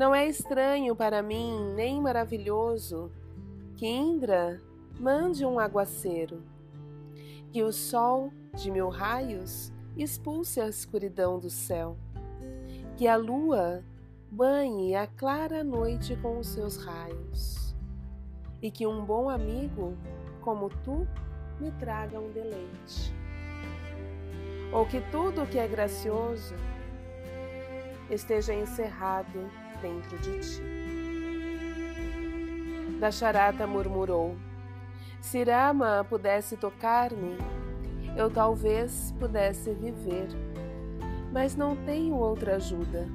Não é estranho para mim, nem maravilhoso, que Indra mande um aguaceiro, que o sol de mil raios expulse a escuridão do céu, que a lua banhe a clara noite com os seus raios, e que um bom amigo como tu me traga um deleite. Ou que tudo o que é gracioso esteja encerrado dentro de ti. Dasharata murmurou: Se Rama pudesse tocar-me, eu talvez pudesse viver, mas não tenho outra ajuda.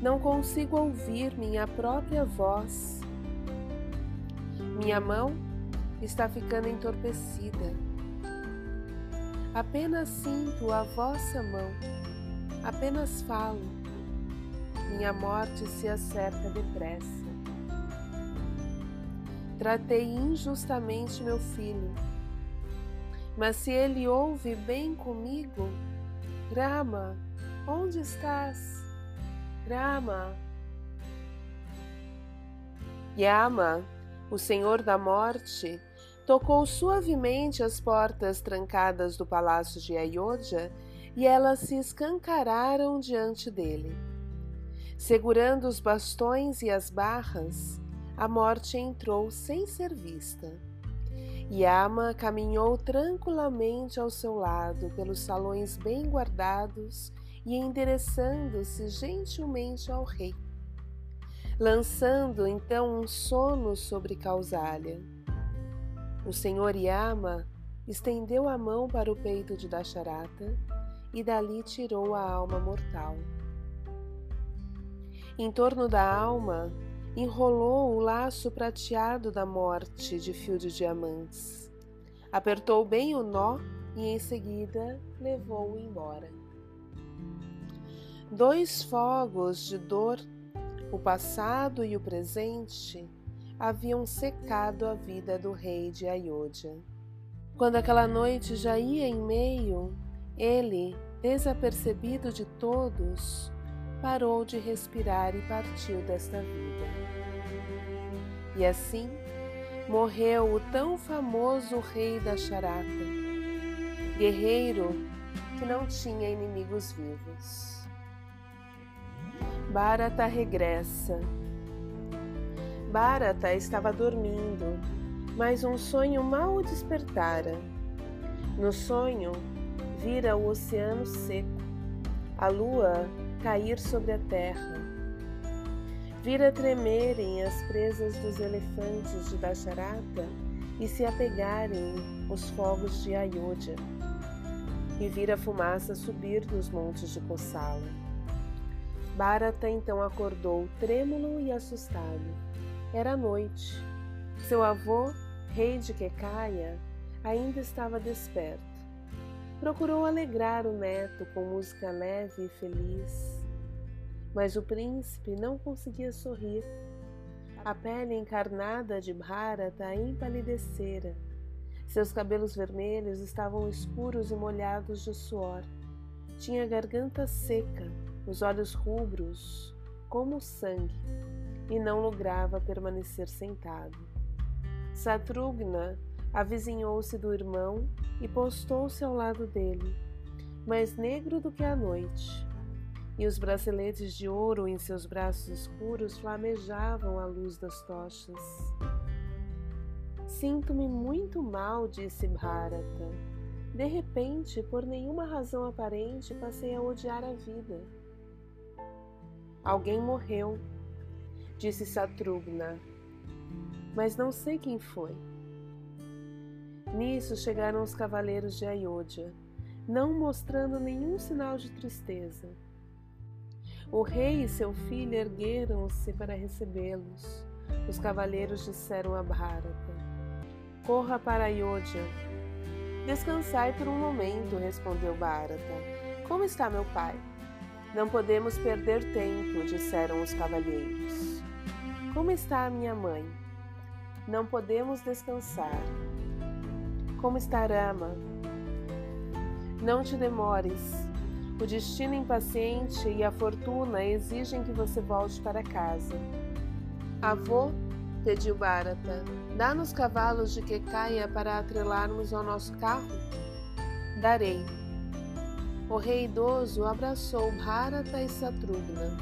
Não consigo ouvir minha própria voz. Minha mão está ficando entorpecida. Apenas sinto a vossa mão, apenas falo. Minha morte se acerca depressa. Tratei injustamente meu filho, mas se ele ouve bem comigo, Rama, onde estás? Rama. Yama, o Senhor da Morte, tocou suavemente as portas trancadas do palácio de Ayodhya e elas se escancararam diante dele. Segurando os bastões e as barras, a morte entrou sem ser vista. Yama caminhou tranquilamente ao seu lado pelos salões bem guardados e endereçando-se gentilmente ao rei, lançando então um sono sobre Causália. O senhor Yama estendeu a mão para o peito de Dasharata e dali tirou a alma mortal. Em torno da alma, enrolou o laço prateado da morte de fio de diamantes. Apertou bem o nó e em seguida levou-o embora. Dois fogos de dor, o passado e o presente, haviam secado a vida do rei de Ayodhya. Quando aquela noite já ia em meio, ele, desapercebido de todos, parou de respirar e partiu desta vida. E assim morreu o tão famoso rei da Charata, guerreiro que não tinha inimigos vivos. Bharata regressa Bharata estava dormindo, mas um sonho mal o despertara. No sonho, vira o oceano seco, a lua cair sobre a terra. Vira tremerem as presas dos elefantes de Dasharata e se apegarem os fogos de Ayodhya. E vira a fumaça subir dos montes de Kosala. Bharata então acordou trêmulo e assustado era noite. Seu avô, rei de Quecaia, ainda estava desperto. Procurou alegrar o neto com música leve e feliz. Mas o príncipe não conseguia sorrir. A pele encarnada de Bharata empalidecera. Seus cabelos vermelhos estavam escuros e molhados de suor. Tinha a garganta seca, os olhos rubros, como sangue e não lograva permanecer sentado. Satrugna avizinhou-se do irmão e postou-se ao lado dele, mais negro do que a noite, e os braceletes de ouro em seus braços escuros flamejavam à luz das tochas. Sinto-me muito mal, disse Bharata. De repente, por nenhuma razão aparente, passei a odiar a vida. Alguém morreu, disse Satrugna, mas não sei quem foi. Nisso chegaram os cavaleiros de Ayodhya, não mostrando nenhum sinal de tristeza. O rei e seu filho ergueram-se para recebê-los. Os cavaleiros disseram a Bharata: Corra para Ayodhya. Descansai por um momento, respondeu Bharata. Como está meu pai? Não podemos perder tempo, disseram os cavalheiros. Como está a minha mãe? Não podemos descansar. Como está Rama? Não te demores. O destino impaciente e a fortuna exigem que você volte para casa. Avô, pediu Bharata, dá-nos cavalos de caia para atrelarmos ao nosso carro? Darei. O rei idoso abraçou Bharata e Satrugna,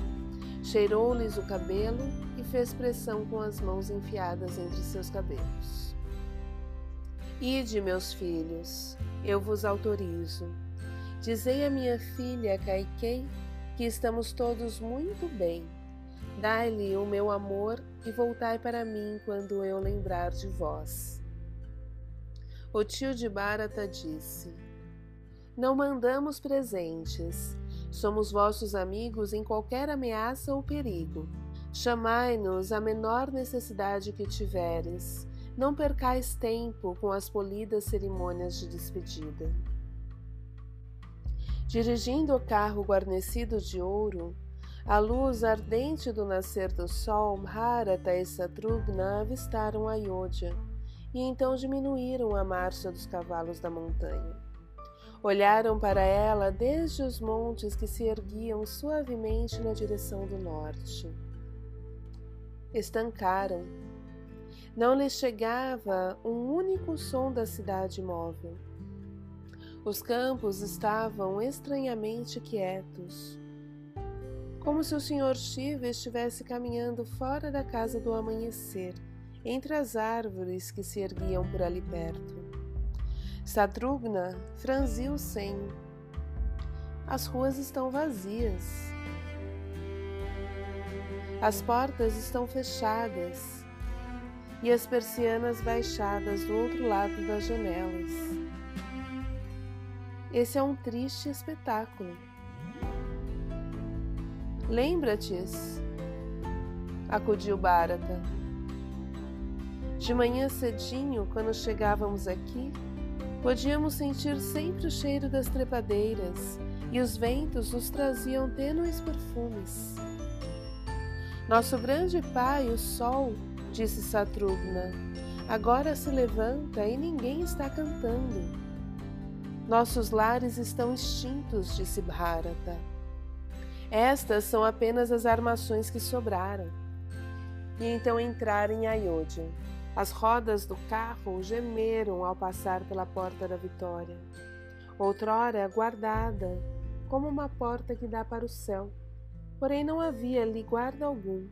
cheirou-lhes o cabelo e fez pressão com as mãos enfiadas entre seus cabelos. Ide, meus filhos, eu vos autorizo. Dizei à minha filha Kaikei que estamos todos muito bem. Dai-lhe o meu amor e voltai para mim quando eu lembrar de vós. O tio de Bharata disse: Não mandamos presentes. Somos vossos amigos em qualquer ameaça ou perigo. Chamai-nos a menor necessidade que tiveres não percais tempo com as polidas cerimônias de despedida. Dirigindo o carro guarnecido de ouro, a luz ardente do nascer do sol, Bharata e Satrugna avistaram Ayodhya e então diminuíram a marcha dos cavalos da montanha. Olharam para ela desde os montes que se erguiam suavemente na direção do norte. Estancaram não lhes chegava um único som da cidade móvel. Os campos estavam estranhamente quietos, como se o Sr. Shiva estivesse caminhando fora da casa do amanhecer, entre as árvores que se erguiam por ali perto. Sadrugna franziu senho. As ruas estão vazias. As portas estão fechadas e as persianas baixadas do outro lado das janelas. Esse é um triste espetáculo. Lembra-te, acudiu Bharata. De manhã cedinho, quando chegávamos aqui, podíamos sentir sempre o cheiro das trepadeiras e os ventos nos traziam tênues perfumes. Nosso grande pai, o sol, disse Satrugna. Agora se levanta e ninguém está cantando. Nossos lares estão extintos, disse Bharata. Estas são apenas as armações que sobraram. E então entraram em Ayodhya. As rodas do carro gemeram ao passar pela porta da vitória, outrora guardada, como uma porta que dá para o céu. Porém, não havia ali guarda algum.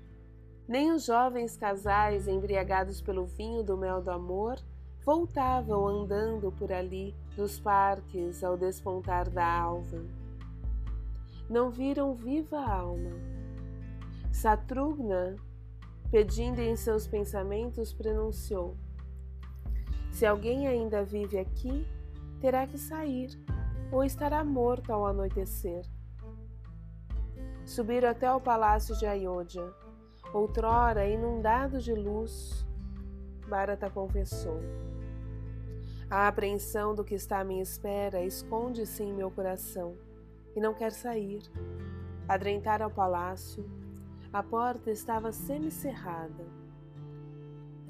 Nem os jovens casais, embriagados pelo vinho do mel do amor, voltavam andando por ali dos parques ao despontar da alva. Não viram viva alma. Satrugna, pedindo em seus pensamentos, pronunciou: Se alguém ainda vive aqui, terá que sair, ou estará morto ao anoitecer. Subiram até o palácio de Ayodhya outrora inundado de luz, Bharata confessou. A apreensão do que está à minha espera esconde-se em meu coração e não quer sair. Adrentara ao palácio, a porta estava semicerrada.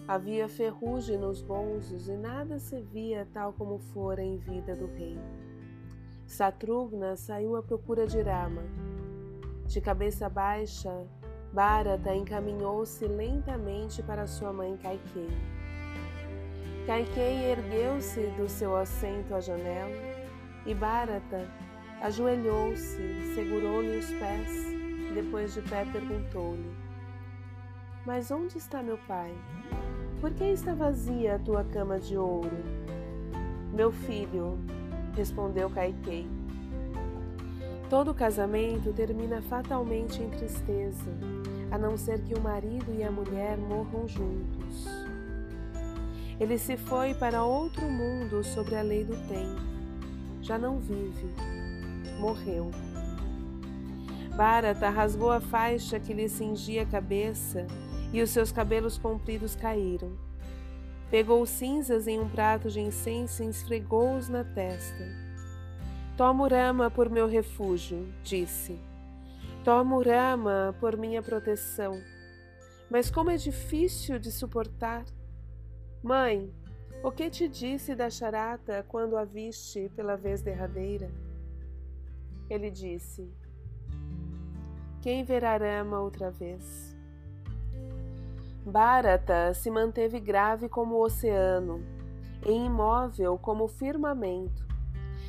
Havia ferrugem nos gonzos e nada se via tal como fora em vida do rei. Satrugna saiu à procura de Rama. De cabeça baixa, Bharata encaminhou-se lentamente para sua mãe Kaikei. Kaikei ergueu-se do seu assento à janela e Bharata ajoelhou-se, segurou-lhe os pés depois de pé perguntou-lhe: Mas onde está meu pai? Por que está vazia a tua cama de ouro? Meu filho, respondeu Kaikei. Todo casamento termina fatalmente em tristeza, a não ser que o marido e a mulher morram juntos. Ele se foi para outro mundo sobre a lei do tempo. Já não vive. Morreu. Bharata rasgou a faixa que lhe cingia a cabeça e os seus cabelos compridos caíram. Pegou cinzas em um prato de incenso e esfregou-os na testa Tomo Rama por meu refúgio, disse. Tomo Rama por minha proteção. Mas como é difícil de suportar. Mãe, o que te disse da charata quando a viste pela vez derradeira? Ele disse: Quem verá Rama outra vez? Bharata se manteve grave como o oceano, e imóvel como o firmamento,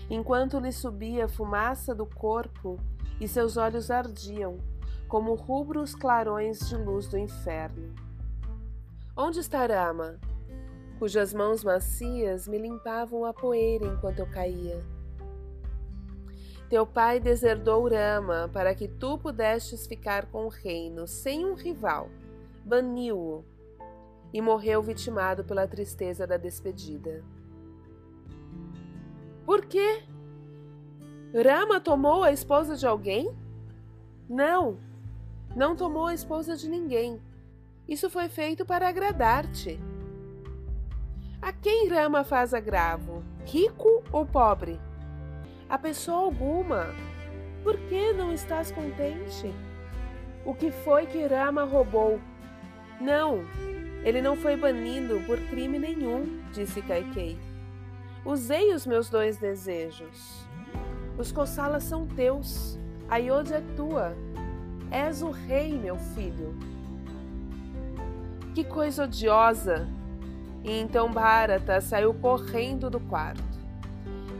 enquanto lhe subia a fumaça do corpo e seus olhos ardiam como rubros clarões de luz do inferno. Onde está Rama? Cujas mãos macias me limpavam a poeira enquanto eu caía. Teu pai deserdou Rama para que tu pudestes ficar com o reino sem um rival baniu-o e morreu vitimado pela tristeza da despedida. Por quê? Rama tomou a esposa de alguém? Não, não tomou a esposa de ninguém. Isso foi feito para agradar-te. A quem Rama faz agravo, rico ou pobre? A pessoa alguma. Por que não estás contente? O que foi que Rama roubou não, ele não foi banido por crime nenhum, disse Kaikei. Usei os meus dois desejos. Os Kossalas são teus, a Yodha é tua. És o rei, meu filho. Que coisa odiosa! E então Bharata saiu correndo do quarto.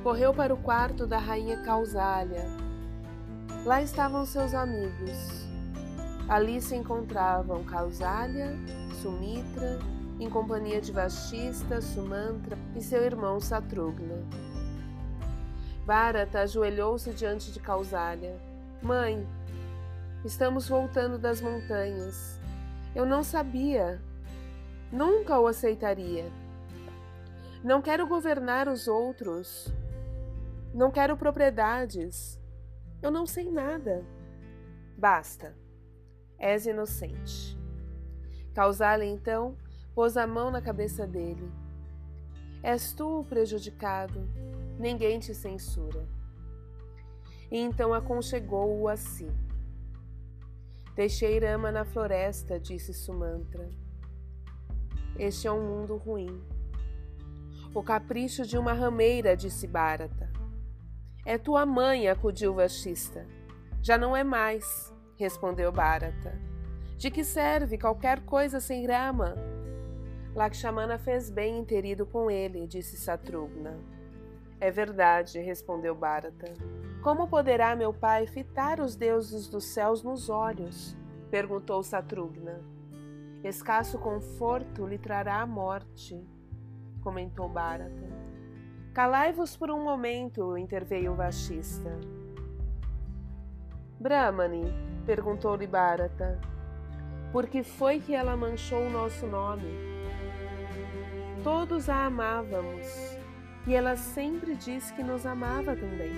Correu para o quarto da rainha Kausalya. Lá estavam seus amigos. Ali se encontravam Kausalya, Sumitra, em companhia de Vashista, Sumantra e seu irmão Satrugna. Bharata ajoelhou-se diante de Kausalya. Mãe, estamos voltando das montanhas. Eu não sabia. Nunca o aceitaria. Não quero governar os outros. Não quero propriedades. Eu não sei nada. Basta. És inocente. Causale então pôs a mão na cabeça dele. És tu o prejudicado, ninguém te censura. E então aconchegou-o a si. Deixei Rama na floresta, disse Sumantra. Este é um mundo ruim. O capricho de uma rameira, disse Bharata. É tua mãe, acudiu Vashista. Já não é mais respondeu Bharata. De que serve qualquer coisa sem Rama? Lakshmana fez bem em ter ido com ele, disse Satrugna. É verdade, respondeu Bharata. Como poderá meu pai fitar os deuses dos céus nos olhos? perguntou Satrugna. Escasso conforto lhe trará a morte, comentou Bharata. Calai-vos por um momento, interveio o Vashista. Brahmani, perguntou-lhe Bharata. Por que foi que ela manchou o nosso nome? Todos a amávamos e ela sempre disse que nos amava também.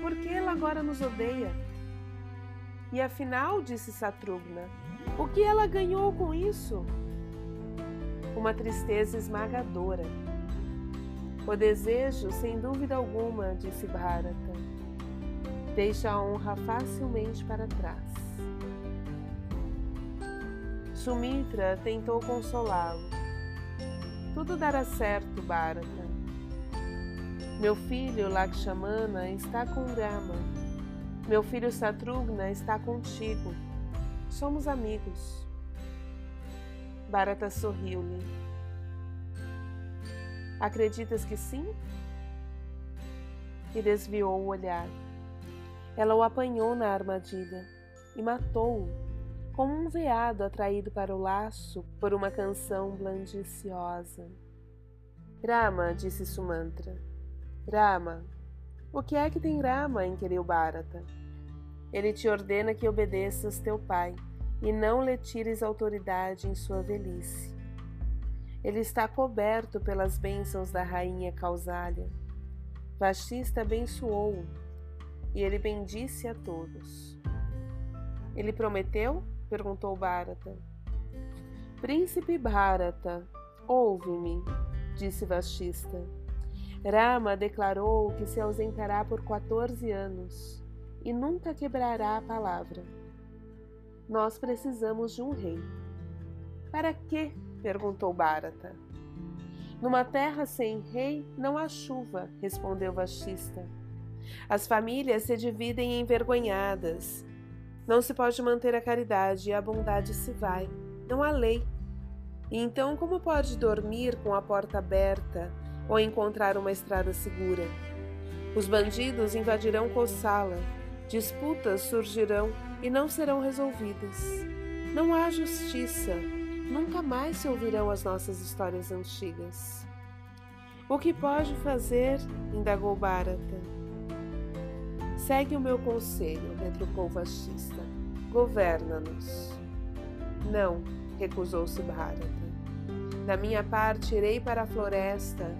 Por que ela agora nos odeia? E afinal, disse Satrugna, o que ela ganhou com isso? Uma tristeza esmagadora. O desejo, sem dúvida alguma, disse Bharata deixa a honra facilmente para trás. Sumitra tentou consolá-lo. Tudo dará certo, Bharata. Meu filho Lakshmana está com Rama. Meu filho Satrugna está contigo. Somos amigos. Bharata sorriu-lhe. Acreditas que sim? E desviou o olhar. Ela o apanhou na armadilha e matou-o, como um veado atraído para o laço por uma canção blandiciosa. Rama, disse Sumantra. Rama, o que é que tem Rama? inquiriu Bharata. Ele te ordena que obedeças teu pai e não lhe tires autoridade em sua velhice. Ele está coberto pelas bênçãos da rainha Causália. Vashista abençoou-o e ele bendisse a todos. Ele prometeu? Perguntou Bharata. Príncipe Bharata, ouve-me, disse Vashista. Rama declarou que se ausentará por 14 anos e nunca quebrará a palavra. Nós precisamos de um rei. Para quê? perguntou Bharata. Numa terra sem rei não há chuva, respondeu Vashista. As famílias se dividem envergonhadas. Não se pode manter a caridade e a bondade se vai. Não há lei. E então, como pode dormir com a porta aberta ou encontrar uma estrada segura? Os bandidos invadirão Kossala, disputas surgirão e não serão resolvidas. Não há justiça, nunca mais se ouvirão as nossas histórias antigas. O que pode fazer? indagou Bharata. Segue o meu conselho, retrucou o Vashista. Governa-nos. Não, recusou-se Bharata. Da minha parte, irei para a floresta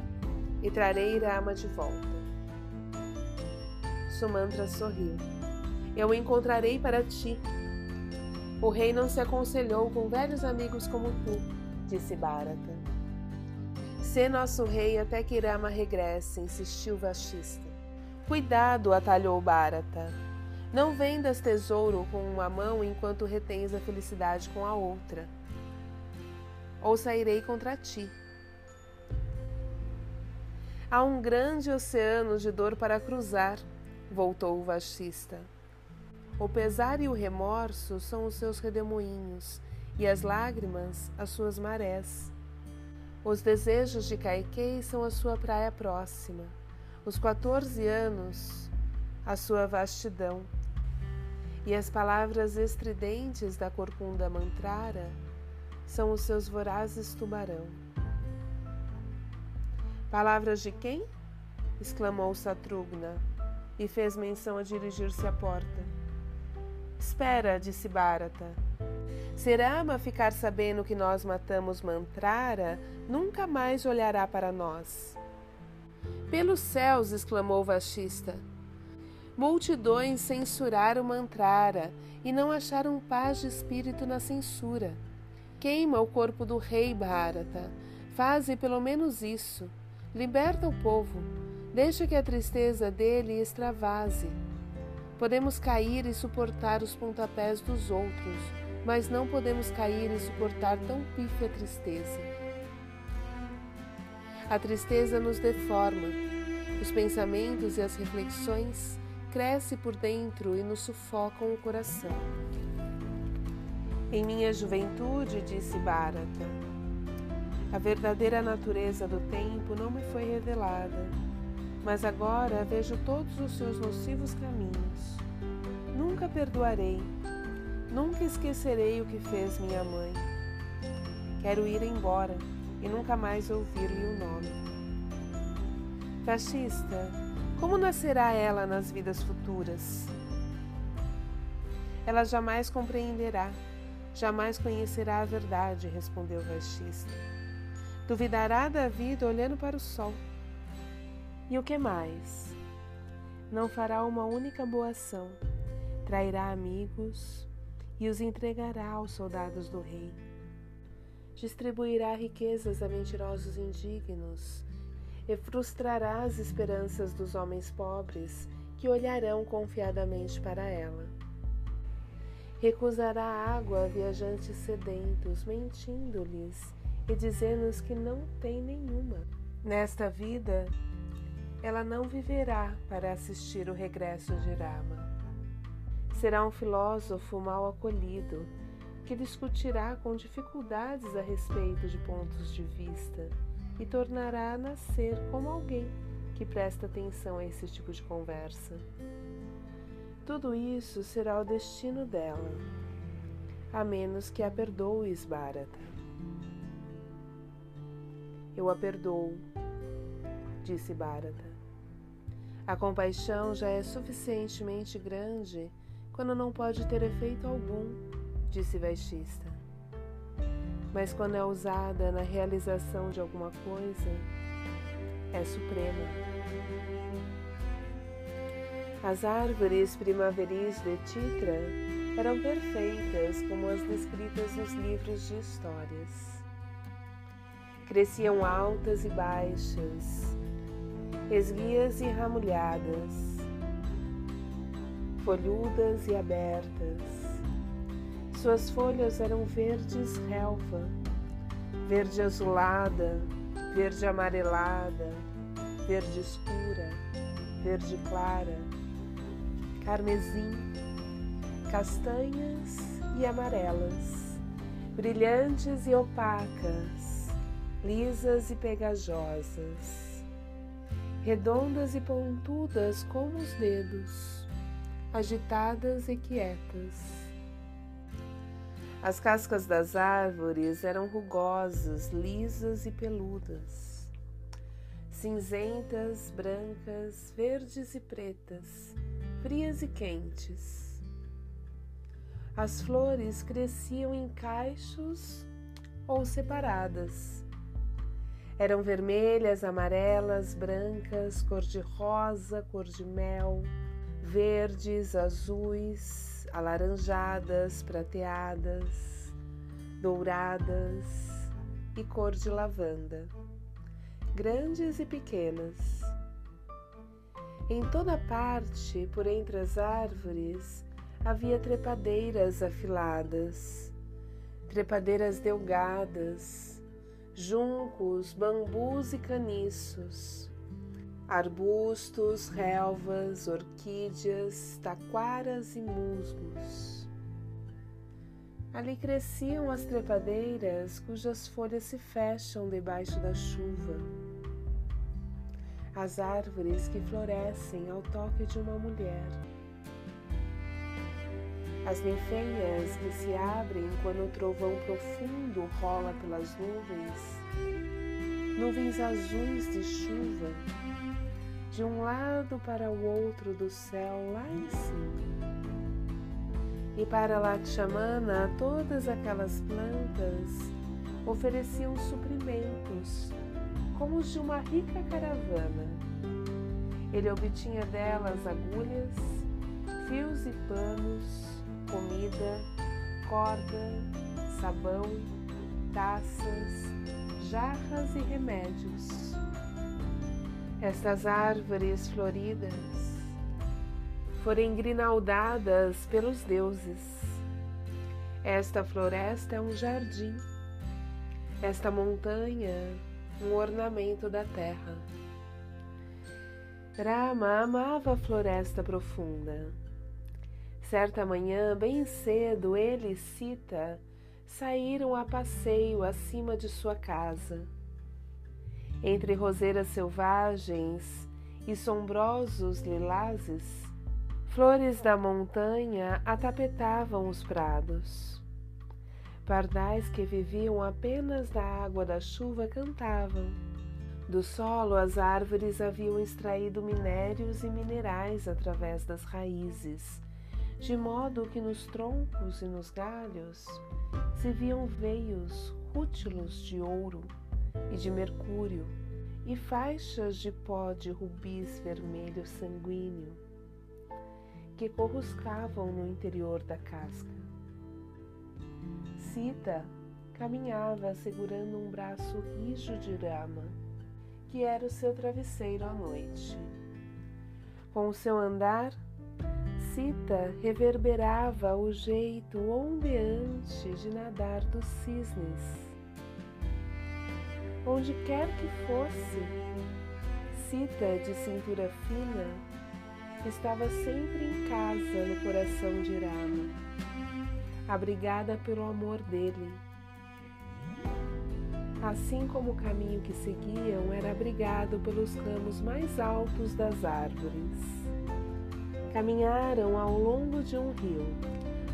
e trarei Rama de volta. Sumantra sorriu. Eu o encontrarei para ti. O rei não se aconselhou com velhos amigos como tu, disse Bharata. Sê nosso rei até que Rama regresse, insistiu Vashista. Cuidado, atalhou Bharata. Não vendas tesouro com uma mão enquanto retens a felicidade com a outra. Ou sairei contra ti. Há um grande oceano de dor para cruzar, voltou o Vashista. O pesar e o remorso são os seus redemoinhos, e as lágrimas as suas marés. Os desejos de Caiquei são a sua praia próxima, os 14 anos, a sua vastidão, e as palavras estridentes da corcunda mantrara são os seus vorazes tubarão. Palavras de quem? exclamou Satrugna e fez menção a dirigir-se à porta. Espera, disse Bharata. Se Rama ficar sabendo que nós matamos Mantrara, nunca mais olhará para nós. Pelos céus, exclamou Vashista. Multidões censuraram Mantrara e não acharam paz de espírito na censura. Queima o corpo do rei Bharata. Faze pelo menos isso. Liberta o povo. Deixa que a tristeza dele extravase. Podemos cair e suportar os pontapés dos outros, mas não podemos cair e suportar tão pífia tristeza. A tristeza nos deforma, os pensamentos e as reflexões crescem por dentro e nos sufocam o coração. Em minha juventude, disse Bharata, a verdadeira natureza do tempo não me foi revelada mas agora vejo todos os seus nocivos caminhos. Nunca perdoarei, nunca esquecerei o que fez minha mãe. Quero ir embora e nunca mais ouvir-lhe o nome. Fascista, como nascerá ela nas vidas futuras? Ela jamais compreenderá, jamais conhecerá a verdade, respondeu o fascista. Duvidará da vida olhando para o sol e o que mais? Não fará uma única boa ação, trairá amigos e os entregará aos soldados do rei. Distribuirá riquezas a mentirosos indignos e frustrará as esperanças dos homens pobres que olharão confiadamente para ela. Recusará água a viajantes sedentos, mentindo-lhes e dizendo-lhes que não tem nenhuma. Nesta vida, ela não viverá para assistir o regresso de Rama. Será um filósofo mal acolhido que discutirá com dificuldades a respeito de pontos de vista e tornará a nascer como alguém que presta atenção a esse tipo de conversa. Tudo isso será o destino dela, a menos que a perdoes, Bharata. Eu a perdoo, disse Bharata. A compaixão já é suficientemente grande quando não pode ter efeito algum, disse Vaishista. Mas quando é usada na realização de alguma coisa, é suprema. As árvores primaveris de Titra eram perfeitas como as descritas nos livros de histórias. Cresciam altas e baixas, esguias e ramulhadas, folhudas e abertas. Suas folhas eram verdes relva, verde azulada, verde amarelada, verde escura, verde clara, carmesim, castanhas e amarelas, brilhantes e opacas, lisas e pegajosas, redondas e pontudas como os dedos, agitadas e quietas. As cascas das árvores eram rugosas, lisas e peludas, cinzentas, brancas, verdes e pretas, frias e quentes. As flores cresciam em cachos ou separadas. Eram vermelhas, amarelas, brancas, cor-de-rosa, cor-de-mel, verdes, azuis, alaranjadas, prateadas, douradas e cor de lavanda, grandes e pequenas. Em toda parte, por entre as árvores, havia trepadeiras afiladas, trepadeiras delgadas, juncos, bambus e caniços arbustos, relvas, orquídeas, taquaras e musgos. Ali cresciam as trepadeiras cujas folhas se fecham debaixo da chuva. As árvores que florescem ao toque de uma mulher. As ninféias que se abrem quando o trovão profundo rola pelas nuvens, nuvens azuis de chuva de um lado para o outro do céu lá em cima. E para Lakshmana, todas aquelas plantas ofereciam suprimentos, como os de uma rica caravana. Ele obtinha delas agulhas, fios e panos, comida, corda, sabão, taças, jarras e remédios. Estas árvores floridas foram engrinaldadas pelos deuses. Esta floresta é um jardim, esta montanha, um ornamento da terra. Rama amava a floresta profunda. Certa manhã, bem cedo, ele Sita saíram a passeio acima de sua casa entre roseiras selvagens e sombrosos lilazes, flores da montanha atapetavam os prados. Pardais que viviam apenas da água da chuva cantavam. Do solo, as árvores haviam extraído minérios e minerais através das raízes, de modo que nos troncos e nos galhos se viam veios rútilos de ouro e de mercúrio, e faixas de pó de rubis vermelho sanguíneo que corruscavam no interior da casca. Sita caminhava segurando um braço rijo de Rama, que era o seu travesseiro à noite. Com o seu andar, Sita reverberava o jeito ondeante de nadar dos cisnes onde quer que fosse. Cita de cintura fina estava sempre em casa no coração de Rama, abrigada pelo amor dele. Assim como o caminho que seguiam era abrigado pelos ramos mais altos das árvores. Caminharam ao longo de um rio,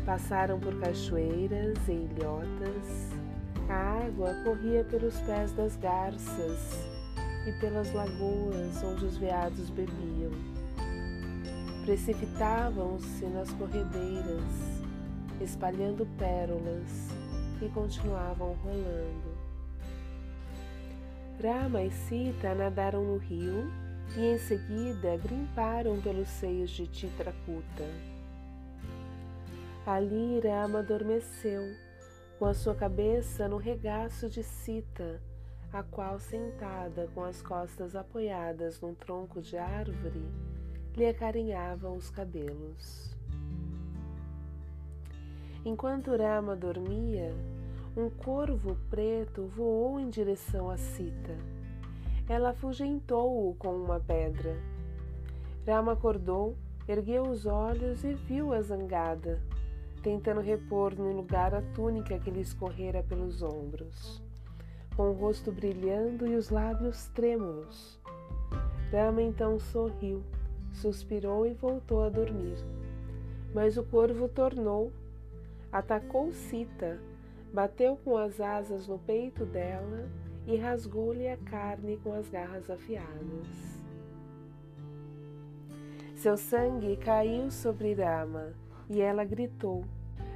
passaram por cachoeiras e ilhotas, a água corria pelos pés das garças e pelas lagoas onde os veados bebiam. Precipitavam-se nas corredeiras, espalhando pérolas e continuavam rolando. Rama e Sita nadaram no rio e em seguida grimparam pelos seios de Titrakuta. Ali Rama adormeceu com a sua cabeça no regaço de Sita, a qual, sentada com as costas apoiadas num tronco de árvore, lhe acarinhava os cabelos. Enquanto Rama dormia, um corvo preto voou em direção a Sita. Ela afugentou-o com uma pedra. Rama acordou, ergueu os olhos e viu a zangada, tentando repor no lugar a túnica que lhe escorrera pelos ombros, com o rosto brilhando e os lábios trêmulos. Rama então sorriu, suspirou e voltou a dormir. Mas o corvo tornou, atacou Sita, bateu com as asas no peito dela e rasgou-lhe a carne com as garras afiadas. Seu sangue caiu sobre Rama e ela gritou.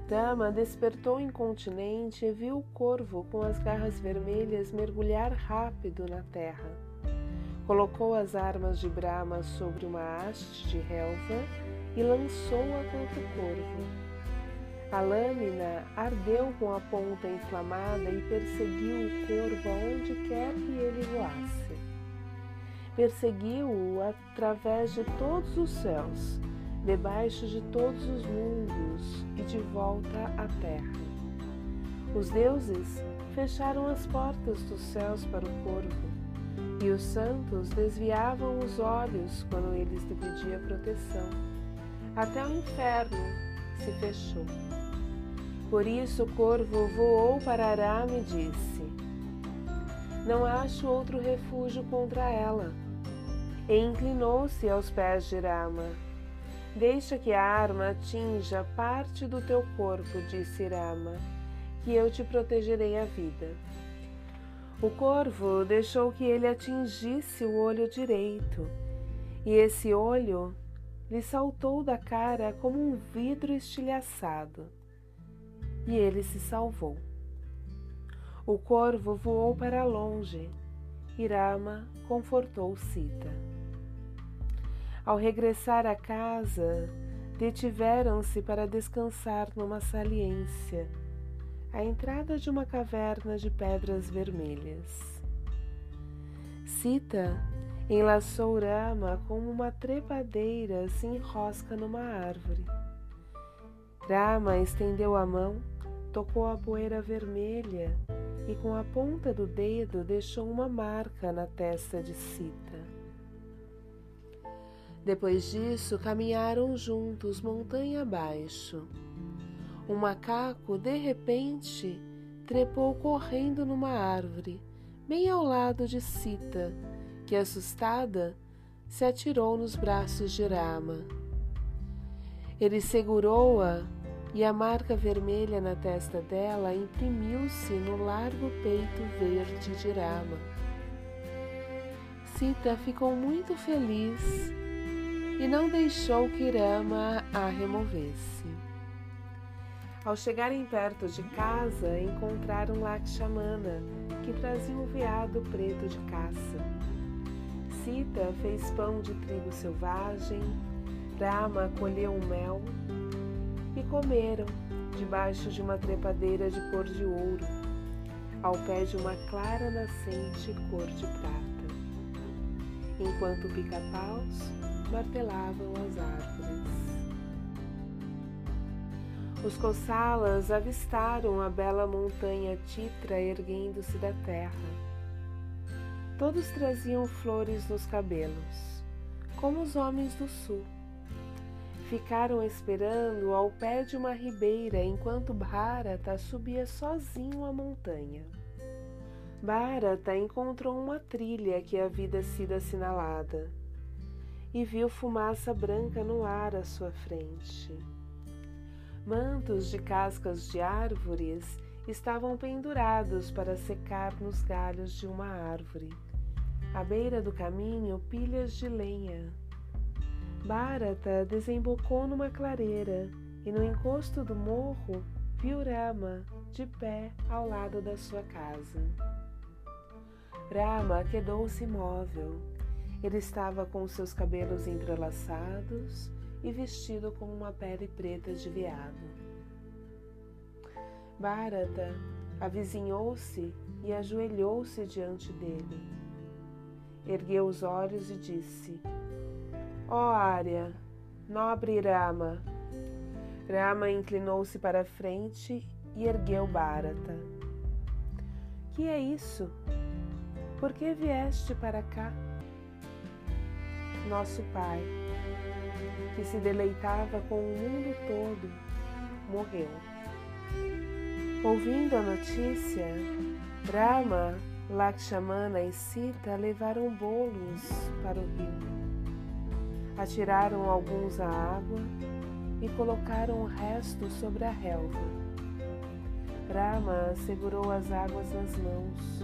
Rama despertou incontinente e viu o corvo com as garras vermelhas mergulhar rápido na terra. Colocou as armas de Brahma sobre uma haste de relva e lançou-a contra o corvo. A lâmina ardeu com a ponta inflamada e perseguiu o corvo aonde quer que ele voasse perseguiu-o através de todos os céus, debaixo de todos os mundos e de volta à terra. Os deuses fecharam as portas dos céus para o corvo, e os santos desviavam os olhos quando eles lhe pedia proteção. Até o inferno se fechou. Por isso o corvo voou para Arama e disse: Não acho outro refúgio contra ela e inclinou-se aos pés de Rama. Deixa que a arma atinja parte do teu corpo, disse Rama, que eu te protegerei a vida. O corvo deixou que ele atingisse o olho direito, e esse olho lhe saltou da cara como um vidro estilhaçado, e ele se salvou. O corvo voou para longe, e Rama confortou Sita. Ao regressar à casa, detiveram-se para descansar numa saliência, à entrada de uma caverna de pedras vermelhas. Sita enlaçou Rama como uma trepadeira se enrosca numa árvore. Rama estendeu a mão, tocou a poeira vermelha e com a ponta do dedo deixou uma marca na testa de Sita. Depois disso, caminharam juntos montanha abaixo. Um macaco, de repente, trepou correndo numa árvore, bem ao lado de Sita, que, assustada, se atirou nos braços de Rama. Ele segurou-a e a marca vermelha na testa dela imprimiu-se no largo peito verde de Rama. Sita ficou muito feliz e não deixou que Rama a removesse. Ao chegarem perto de casa, encontraram Lakshmana, que trazia um veado preto de caça. Sita fez pão de trigo selvagem, Rama colheu mel e comeram debaixo de uma trepadeira de cor de ouro, ao pé de uma clara nascente cor de prata. Enquanto pica-paus martelavam as árvores. Os Kossalas avistaram a bela montanha Titra erguendo-se da terra. Todos traziam flores nos cabelos, como os homens do sul. Ficaram esperando ao pé de uma ribeira enquanto Bharata subia sozinho a montanha. Bharata encontrou uma trilha que havia sido assinalada e viu fumaça branca no ar à sua frente. Mantos de cascas de árvores estavam pendurados para secar nos galhos de uma árvore. À beira do caminho, pilhas de lenha. Bharata desembocou numa clareira e no encosto do morro viu Rama de pé ao lado da sua casa. Rama quedou-se imóvel ele estava com seus cabelos entrelaçados e vestido com uma pele preta de veado. Bharata avizinhou-se e ajoelhou-se diante dele. Ergueu os olhos e disse: Ó oh, nobre Rama. Rama inclinou-se para a frente e ergueu Bharata. Que é isso? Por que vieste para cá? nosso Pai, que se deleitava com o mundo todo, morreu. Ouvindo a notícia, Rama, Lakshmana e Sita levaram bolos para o rio. Atiraram alguns à água e colocaram o resto sobre a relva. Rama segurou as águas nas mãos.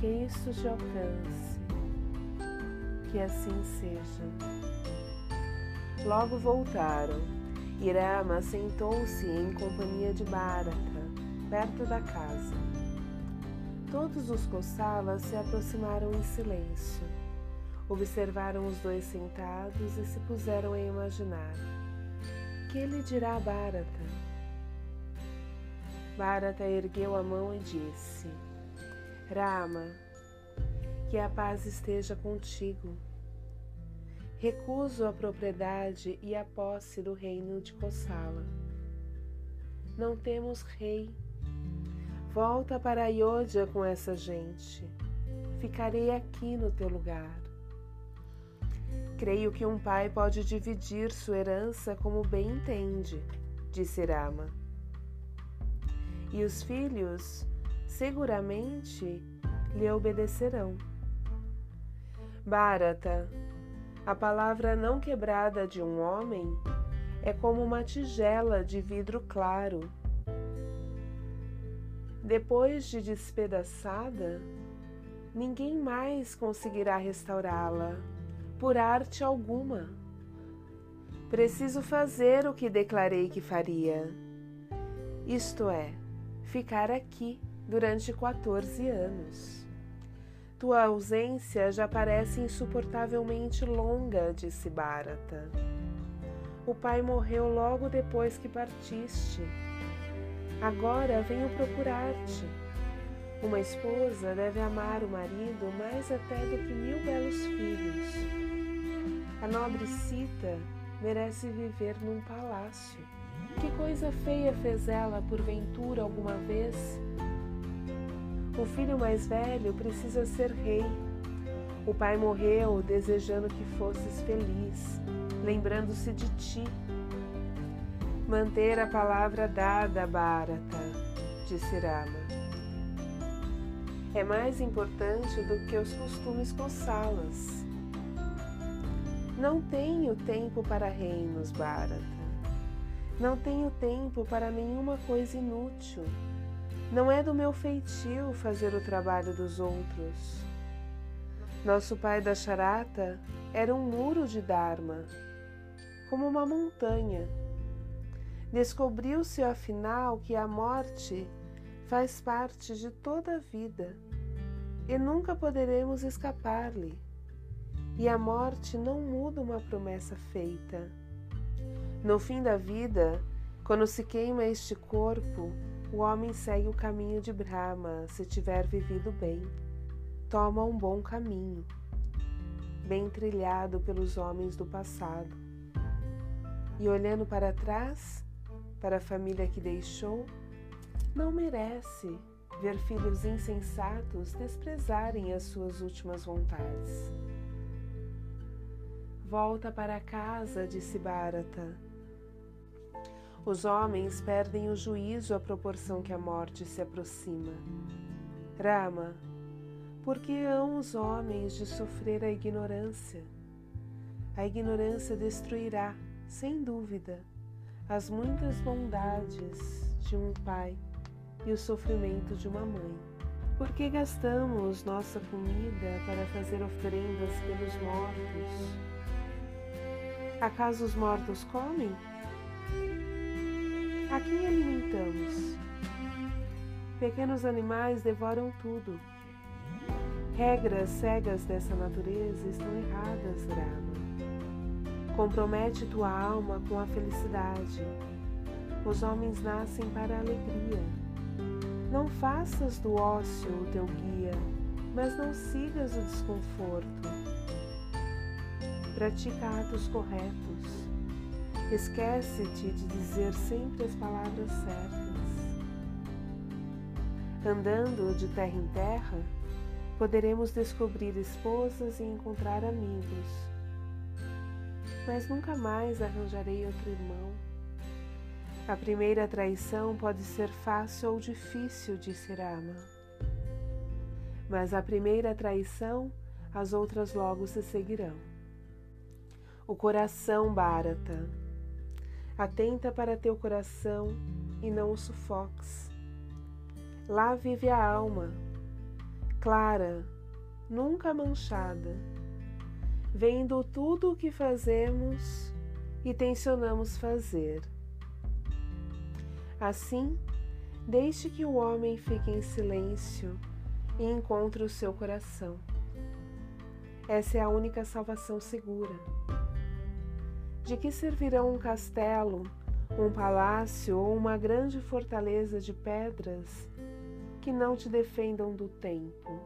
Que isto te alcance, que assim seja. Logo voltaram e Rama sentou-se em companhia de Bharata, perto da casa. Todos os Kossalas se aproximaram em silêncio. Observaram os dois sentados e se puseram a imaginar. Que ele dirá Bharata? Bharata ergueu a mão e disse: Rama, que a paz esteja contigo. Recuso a propriedade e a posse do reino de Kosala. Não temos rei. Volta para Ayodhya com essa gente. Ficarei aqui no teu lugar. Creio que um pai pode dividir sua herança como bem entende, disse Rama. E os filhos seguramente lhe obedecerão. Bharata, a palavra não quebrada de um homem é como uma tigela de vidro claro. Depois de despedaçada, ninguém mais conseguirá restaurá-la por arte alguma. Preciso fazer o que declarei que faria, isto é, ficar aqui durante 14 anos. Tua ausência já parece insuportavelmente longa, disse Bharata. O pai morreu logo depois que partiste. Agora venho procurar-te. Uma esposa deve amar o marido mais até do que mil belos filhos. A nobre Cita merece viver num palácio. Que coisa feia fez ela, porventura, alguma vez? O filho mais velho precisa ser rei. O pai morreu desejando que fosses feliz, lembrando-se de ti. Manter a palavra dada, Bharata, disse Rama. É mais importante do que os costumes coçá-las. Não tenho tempo para reinos, Bharata. Não tenho tempo para nenhuma coisa inútil. Não é do meu feitio fazer o trabalho dos outros. Nosso pai da Charata era um muro de Dharma, como uma montanha. Descobriu-se afinal que a morte faz parte de toda a vida e nunca poderemos escapar-lhe. E a morte não muda uma promessa feita. No fim da vida, quando se queima este corpo, o homem segue o caminho de Brahma se tiver vivido bem. Toma um bom caminho, bem trilhado pelos homens do passado. E olhando para trás, para a família que deixou, não merece ver filhos insensatos desprezarem as suas últimas vontades. Volta para casa, disse Bharata. Os homens perdem o juízo à proporção que a morte se aproxima. Rama, por que hão os homens de sofrer a ignorância? A ignorância destruirá, sem dúvida, as muitas bondades de um pai e o sofrimento de uma mãe. Por que gastamos nossa comida para fazer oferendas pelos mortos? Acaso os mortos comem? A quem alimentamos? Pequenos animais devoram tudo. Regras cegas dessa natureza estão erradas, Rama. Compromete tua alma com a felicidade. Os homens nascem para a alegria. Não faças do ócio o teu guia, mas não sigas o desconforto pratica atos corretos. Esquece-te de dizer sempre as palavras certas. Andando de terra em terra, poderemos descobrir esposas e encontrar amigos. mas nunca mais arranjarei outro irmão. A primeira traição pode ser fácil ou difícil, disse Rama. Mas a primeira traição, as outras logo se seguirão. O coração, Bharata. Atenta para teu coração e não o sufoques. Lá vive a alma, clara, nunca manchada, vendo tudo o que fazemos e tensionamos fazer. Assim, deixe que o homem fique em silêncio e encontre o seu coração. Essa é a única salvação segura. De que servirão um castelo, um palácio ou uma grande fortaleza de pedras que não te defendam do tempo.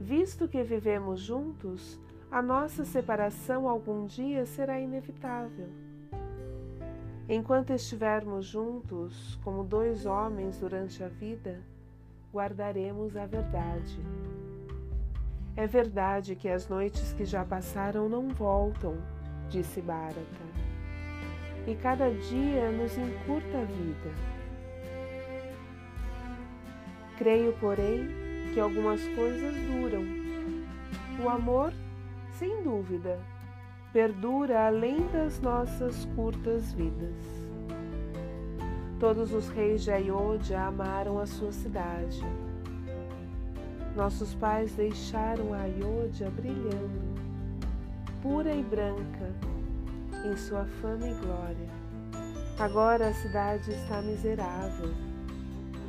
Visto que vivemos juntos, a nossa separação algum dia será inevitável. Enquanto estivermos juntos, como dois homens durante a vida, guardaremos a verdade. É verdade que as noites que já passaram não voltam, disse Bharata, e cada dia nos encurta a vida. Creio, porém, que algumas coisas duram. O amor, sem dúvida, perdura além das nossas curtas vidas. Todos os reis de Ayodhya amaram a sua cidade. Nossos pais deixaram a Ayodhya brilhando, pura e branca, em sua fama e glória. Agora a cidade está miserável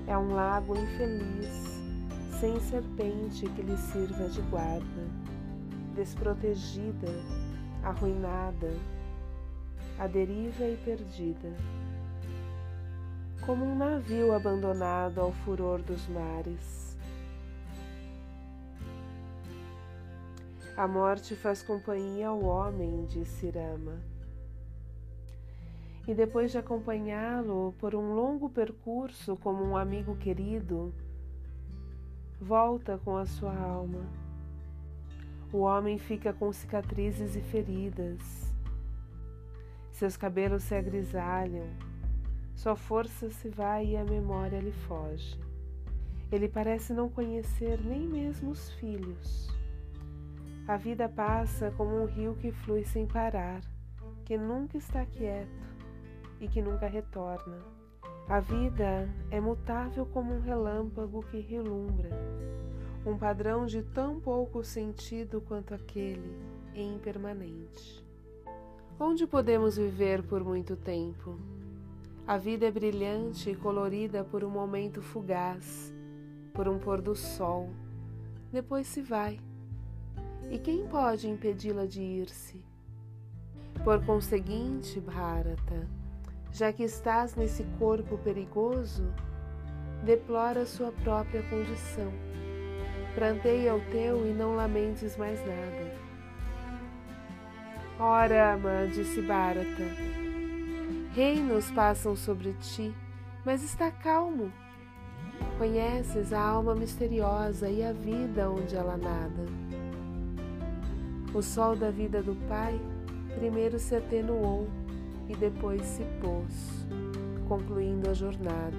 é um lago infeliz, sem serpente que lhe sirva de guarda, desprotegida, arruinada, à deriva e perdida. Como um navio abandonado ao furor dos mares. A morte faz companhia ao homem, disse Rama e depois de acompanhá-lo por um longo percurso como um amigo querido, volta com a sua alma. O homem fica com cicatrizes e feridas. Seus cabelos se agrisalham, sua força se vai e a memória lhe foge. Ele parece não conhecer nem mesmo os filhos. A vida passa como um rio que flui sem parar, que nunca está quieto e que nunca retorna. A vida é mutável como um relâmpago que relumbra, um padrão de tão pouco sentido quanto aquele e impermanente. Onde podemos viver por muito tempo? A vida é brilhante e colorida por um momento fugaz, por um pôr do sol. Depois se vai. E quem pode impedi-la de ir-se? Por conseguinte, Bharata, já que estás nesse corpo perigoso, deplora sua própria condição. Pranteia o teu e não lamentes mais nada. Ora, ama, disse Bharata, reinos passam sobre ti, mas está calmo. Conheces a alma misteriosa e a vida onde ela nada. O sol da vida do Pai primeiro se atenuou e depois se pôs, concluindo a jornada.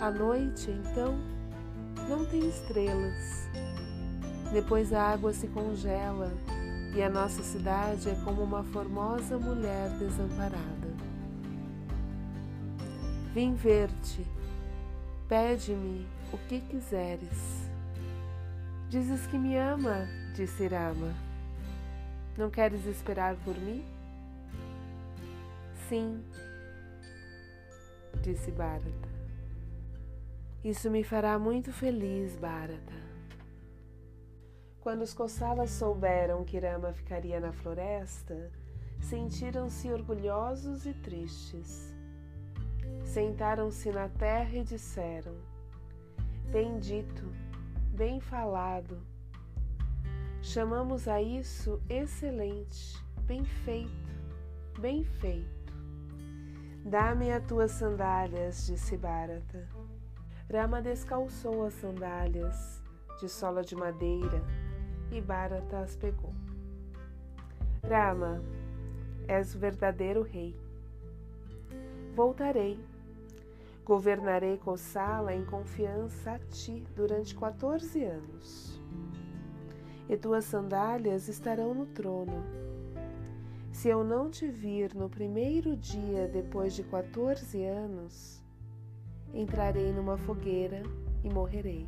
A noite, então, não tem estrelas. Depois a água se congela e a nossa cidade é como uma formosa mulher desamparada. Vim ver-te, pede-me o que quiseres. Dizes que me ama, disse Rama. Não queres esperar por mim? Sim, disse Bharata. Isso me fará muito feliz, Bharata. Quando os Kossalas souberam que Rama ficaria na floresta, sentiram-se orgulhosos e tristes. Sentaram-se na terra e disseram: Bendito, bem falado. Chamamos a isso excelente, bem feito, bem feito. Dá-me as tuas sandálias, disse Bharata. Rama descalçou as sandálias de sola de madeira e Bharata as pegou. Rama, és o verdadeiro rei. Voltarei. Governarei Kosala em confiança a ti durante 14 anos. E tuas sandálias estarão no trono. Se eu não te vir no primeiro dia depois de 14 anos, entrarei numa fogueira e morrerei.